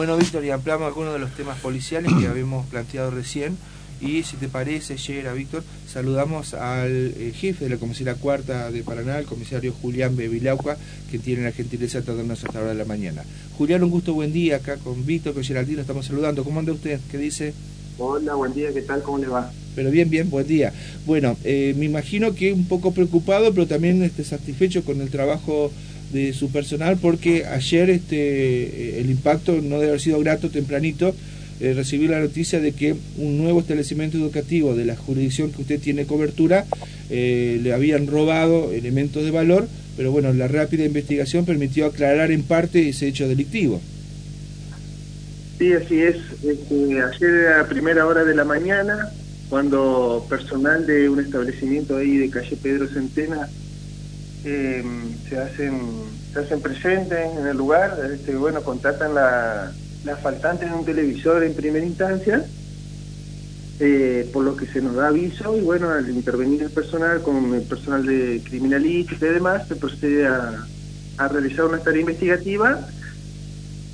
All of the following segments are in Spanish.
Bueno, Víctor, y ampliamos algunos de los temas policiales que habíamos planteado recién. Y si te parece, llega Víctor, saludamos al eh, jefe de la comisaría cuarta de Paraná, el comisario Julián Bevilauca, que tiene la gentileza de atendernos hasta hora de la mañana. Julián, un gusto, buen día, acá con Víctor, con Geraldino, estamos saludando. ¿Cómo anda usted? ¿Qué dice? Hola, buen día, ¿qué tal? ¿Cómo le va? Pero bien, bien, buen día. Bueno, eh, me imagino que un poco preocupado, pero también este, satisfecho con el trabajo de su personal, porque ayer este, eh, el impacto no debe haber sido grato tempranito. Eh, recibí la noticia de que un nuevo establecimiento educativo de la jurisdicción que usted tiene cobertura eh, le habían robado elementos de valor, pero bueno, la rápida investigación permitió aclarar en parte ese hecho delictivo. Sí, así es. Este, ayer a primera hora de la mañana, cuando personal de un establecimiento ahí de calle Pedro Centena eh, se hacen se hacen presentes en el lugar, este, bueno, contactan la, la faltante en un televisor en primera instancia, eh, por lo que se nos da aviso y bueno, al intervenir el personal con el personal de criminalística y demás, se procede a, a realizar una tarea investigativa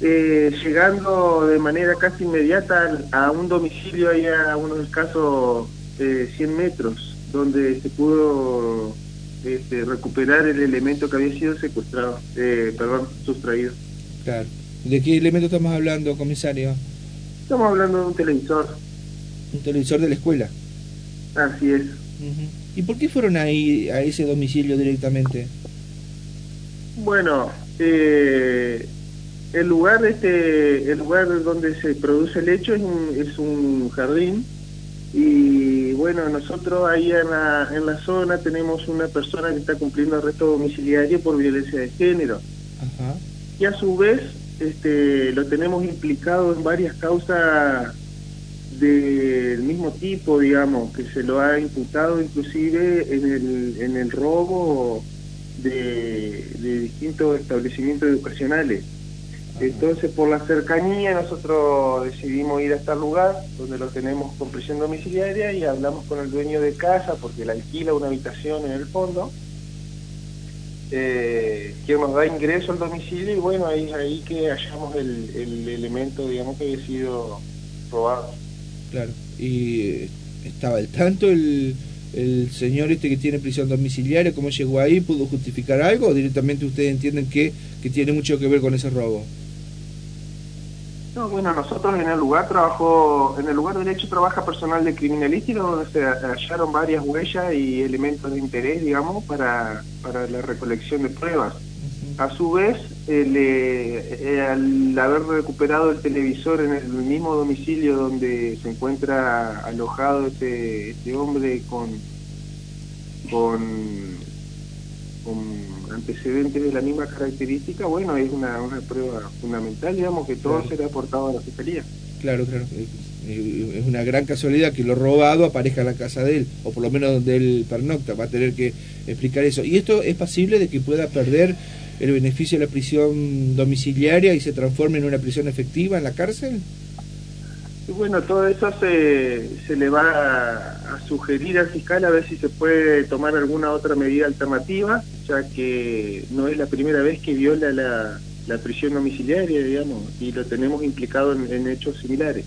eh, llegando de manera casi inmediata a un domicilio ahí a unos escasos eh, 100 metros, donde se pudo este, recuperar el elemento que había sido secuestrado, eh, perdón, sustraído. Claro. ¿De qué elemento estamos hablando, comisario? Estamos hablando de un televisor. Un televisor de la escuela. Así es. ¿Y por qué fueron ahí a ese domicilio directamente? Bueno, eh, el lugar este el lugar donde se produce el hecho es un, es un jardín y bueno nosotros ahí en la, en la zona tenemos una persona que está cumpliendo arresto domiciliario por violencia de género Ajá. y a su vez este lo tenemos implicado en varias causas del mismo tipo digamos que se lo ha imputado inclusive en el en el robo de, de distintos establecimientos educacionales entonces, por la cercanía, nosotros decidimos ir a este lugar, donde lo tenemos con prisión domiciliaria, y hablamos con el dueño de casa, porque le alquila una habitación en el fondo, eh, que nos da ingreso al domicilio, y bueno, ahí ahí que hallamos el, el elemento, digamos, que había sido robado. Claro, y estaba al tanto el, el señor este que tiene prisión domiciliaria, cómo llegó ahí, pudo justificar algo, o directamente ustedes entienden que, que tiene mucho que ver con ese robo. No, bueno, nosotros en el lugar trabajó, en el lugar del hecho trabaja personal de criminalística donde se hallaron varias huellas y elementos de interés, digamos, para, para la recolección de pruebas. A su vez, eh, le, eh, al haber recuperado el televisor en el mismo domicilio donde se encuentra alojado este, este hombre con, con, con antecedentes de la misma característica, bueno, es una, una prueba fundamental, digamos, que todo Claro. será aportado a la Fiscalía. Claro, claro. Es una gran casualidad que lo robado aparezca en la casa de él, o por lo menos donde él pernocta. Va a tener que explicar eso. ¿Y esto es pasible de que pueda perder el beneficio de la prisión domiciliaria y se transforme en una prisión efectiva en la cárcel? Y bueno, todo eso se, se le va a, sugerir al fiscal a ver si se puede tomar alguna otra medida alternativa, ya que no es la primera vez que viola la, la prisión domiciliaria, digamos, y lo tenemos implicado en, hechos similares.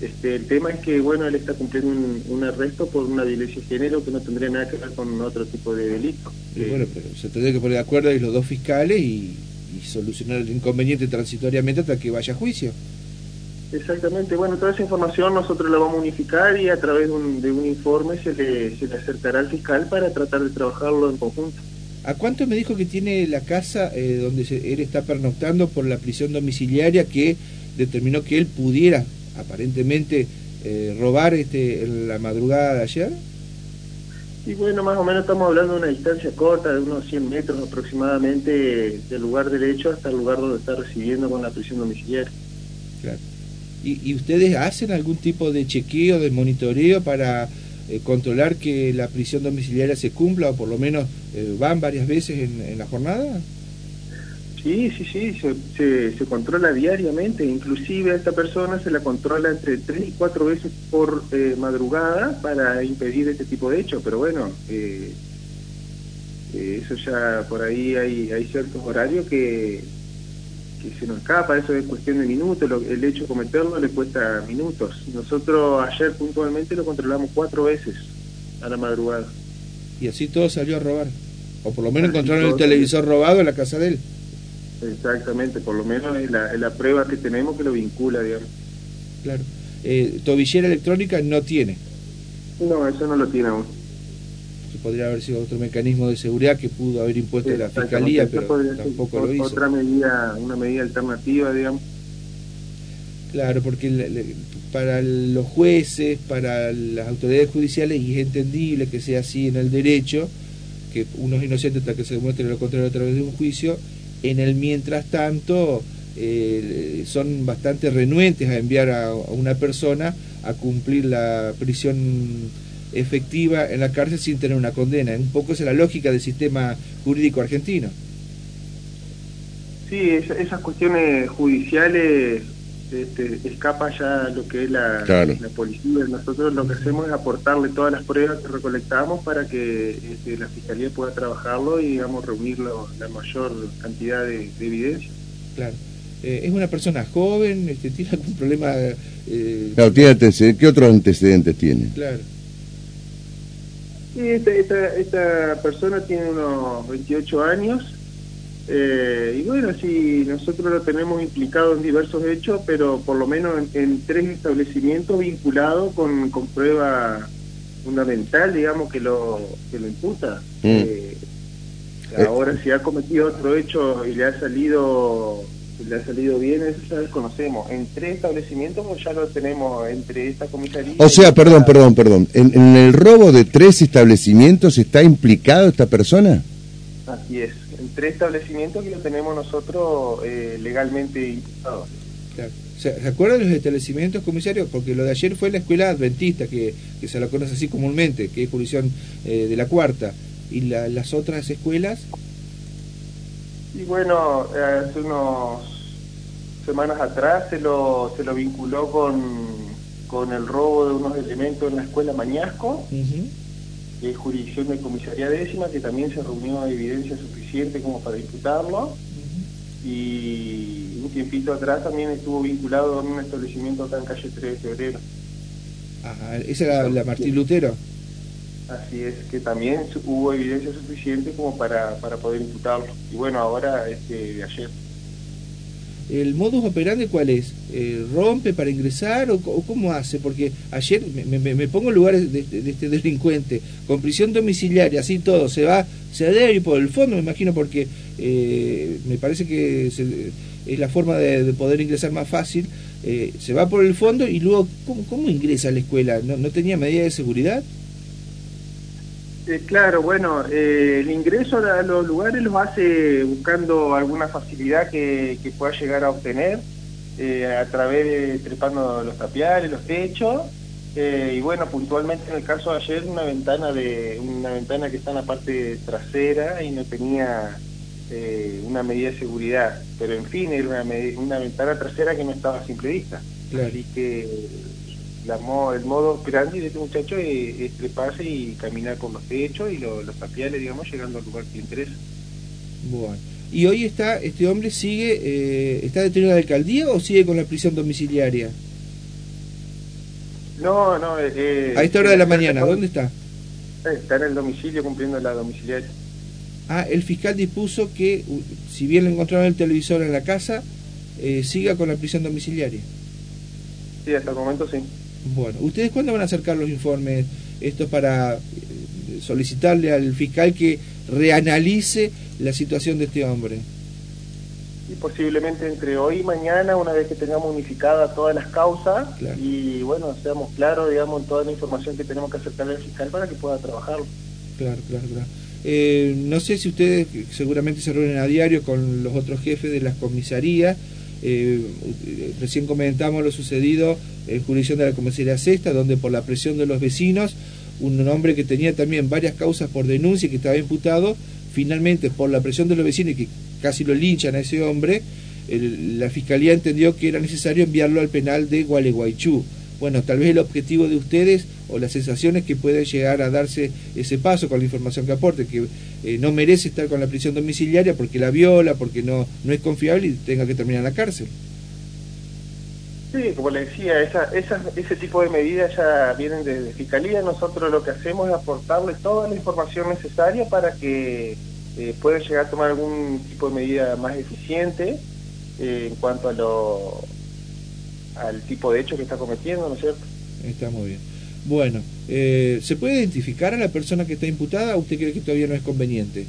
Este, el tema es que, bueno, él está cumpliendo un, arresto por una violencia de género que no tendría nada que ver con otro tipo de delito. Y bueno, pero se tendría que poner de acuerdo ahí los dos fiscales y, y solucionar el inconveniente transitoriamente hasta que vaya a juicio. Exactamente, bueno, toda esa información nosotros la vamos a unificar y a través de un, de un informe se le, se le acercará al fiscal para tratar de trabajarlo en conjunto. ¿A cuánto me dijo que tiene la casa eh, donde se- él está pernoctando por la prisión domiciliaria que determinó que él pudiera aparentemente eh, robar este en la madrugada de ayer? Y bueno, más o menos estamos hablando de una distancia corta, de unos 100 metros aproximadamente del lugar del hecho hasta el lugar donde está recibiendo con la prisión domiciliaria. Claro. ¿Y, y ustedes hacen algún tipo de chequeo, de monitoreo para eh, controlar que la prisión domiciliaria se cumpla o por lo menos eh, van varias veces en, en la jornada? Sí, sí, sí, se, se, controla diariamente, inclusive a esta persona se la controla entre tres y cuatro veces por eh, madrugada para impedir este tipo de hechos, pero bueno, eh, eso ya por ahí hay, hay ciertos horarios que, que se nos escapa, eso es cuestión de minutos, el hecho de cometerlo le cuesta minutos. Nosotros ayer puntualmente lo controlamos cuatro veces a la madrugada. Y así todo salió a robar. O por lo menos encontraron el televisor robado en la casa de él. Exactamente, por lo menos es la, prueba que tenemos que lo vincula, digamos. Claro. Eh, tobillera electrónica no tiene. No, eso no lo tiene aún. Podría haber sido otro mecanismo de seguridad que pudo haber impuesto la fiscalía, pero tampoco lo hizo. Otra medida, una medida alternativa, digamos. Claro, porque para los jueces, para las autoridades judiciales, y es entendible que sea así en el derecho, que uno es inocente hasta que se demuestre lo contrario a través de un juicio, en el mientras tanto eh, son bastante renuentes a enviar a, una persona a cumplir la prisión efectiva en la cárcel sin tener una condena. Un poco esa es la lógica del sistema jurídico argentino. Sí, esas cuestiones judiciales este, escapa ya lo que es la, la, policía. Nosotros lo que hacemos es aportarle todas las pruebas que recolectamos para que este, la fiscalía pueda trabajarlo y digamos reunir la mayor cantidad de, evidencia. Claro. Eh, es una persona joven, este, tiene algún problema. Eh, claro, tiene ¿Qué otros antecedentes tiene? Claro. Sí, esta, esta, esta persona tiene unos 28 años eh, y bueno, sí, nosotros lo tenemos implicado en diversos hechos, pero por lo menos en, tres establecimientos vinculados con, con, prueba fundamental, digamos, que lo, que lo imputa. Mm. Eh, ahora, si ha cometido otro hecho y le ha salido le ha salido bien, eso ya desconocemos. En tres establecimientos pues ya lo tenemos entre esta comisaría. O sea, perdón, perdón, perdón. ¿En, ¿En, el robo de tres establecimientos está implicado esta persona? Así es tres establecimientos que lo tenemos nosotros eh, legalmente imputados. ¿Se acuerdan de los establecimientos, comisario? Porque lo de ayer fue la escuela adventista, que, se la conoce así comúnmente, que es jurisdicción eh, de la cuarta. ¿Y las otras escuelas? Y bueno, hace unas semanas atrás se lo, se lo vinculó con, con el robo de unos elementos en la escuela Mañasco que es jurisdicción de comisaría décima, que también se reunió evidencia suficiente como para disputarlo. Y un tiempito atrás también estuvo vinculado a un establecimiento acá en calle 3 de febrero. Ajá, ¿esa era la Martín Lutero? Así es, que también hubo evidencia suficiente como para, para poder imputarlo. Y bueno, ahora este de ayer. ¿El modus operandi cuál es? Eh, ¿Rompe para ingresar o, cómo hace? Porque ayer me, pongo en lugares de, este delincuente, con prisión domiciliaria, así todo, se va, se debe ir por el fondo, me imagino, porque eh, me parece que es la forma de, poder ingresar más fácil. Eh, se va por el fondo y luego, ¿cómo, ingresa a la escuela? ¿No, no tenía medida de seguridad? Eh, claro, bueno, eh, el ingreso a los lugares los hace buscando alguna facilidad que, pueda llegar a obtener eh, a través de trepando los tapiales, los techos y bueno, puntualmente en el caso de ayer una ventana de una ventana que está en la parte trasera y no tenía una medida de seguridad, pero en fin era una, una ventana trasera que no estaba a simple vista, así que el modo grande de este muchacho es, treparse y caminar por los techos y los tapiales, digamos, llegando al lugar que le interesa. Bueno. ¿Y hoy está, este hombre sigue, eh, está detenido en la alcaldía o sigue con la prisión domiciliaria? No, no. Eh, eh a esta hora de la mañana, ¿dónde está? Está en el domicilio cumpliendo la domiciliaria. Ah, el fiscal dispuso que, si bien le encontraron el televisor en la casa, eh, siga con la prisión domiciliaria. Sí, hasta el momento sí. Bueno, ¿ustedes cuándo van a acercar los informes? Esto para eh, solicitarle al fiscal que reanalice la situación de este hombre. Y posiblemente entre hoy y mañana, una vez que tengamos unificadas todas las causas y bueno, seamos claros, digamos, en toda la información que tenemos que acercarle al fiscal para que pueda trabajarlo. Claro, claro, claro. Eh, no sé si ustedes seguramente se reúnen a diario con los otros jefes de las comisarías. Eh, recién comentamos lo sucedido en jurisdicción de la comisaría sexta, donde por la presión de los vecinos, un hombre que tenía también varias causas por denuncia y que estaba imputado, finalmente por la presión de los vecinos y que casi lo linchan a ese hombre, la fiscalía entendió que era necesario enviarlo al penal de Gualeguaychú. Bueno, tal vez el objetivo de ustedes o las sensaciones que puede llegar a darse ese paso con la información que aporte, que eh, no merece estar con la prisión domiciliaria porque la viola, porque no, no es confiable y tenga que terminar en la cárcel. Sí, como le decía, esa, ese tipo de medidas ya vienen de, Fiscalía. Nosotros lo que hacemos es aportarle toda la información necesaria para que eh, puedan llegar a tomar algún tipo de medida más eficiente eh, en cuanto a lo al tipo de hecho que está cometiendo, ¿no es cierto? Está muy bien. Bueno, eh, ¿se puede identificar a la persona que está imputada o usted cree que todavía no es conveniente?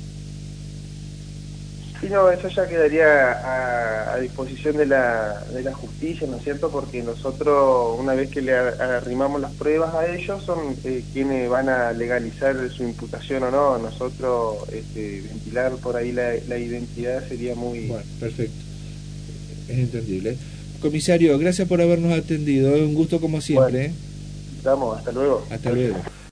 Sí, no, eso ya quedaría a, disposición de la, de la justicia, ¿no es cierto? Porque nosotros, una vez que le arrimamos las pruebas a ellos, son eh, quienes van a legalizar su imputación o no. Nosotros, este, ventilar por ahí la, la identidad sería muy... Bueno, perfecto. Es entendible. Comisario, gracias por habernos atendido. Es un gusto como siempre. Bueno, ¿eh? hasta luego. Hasta luego.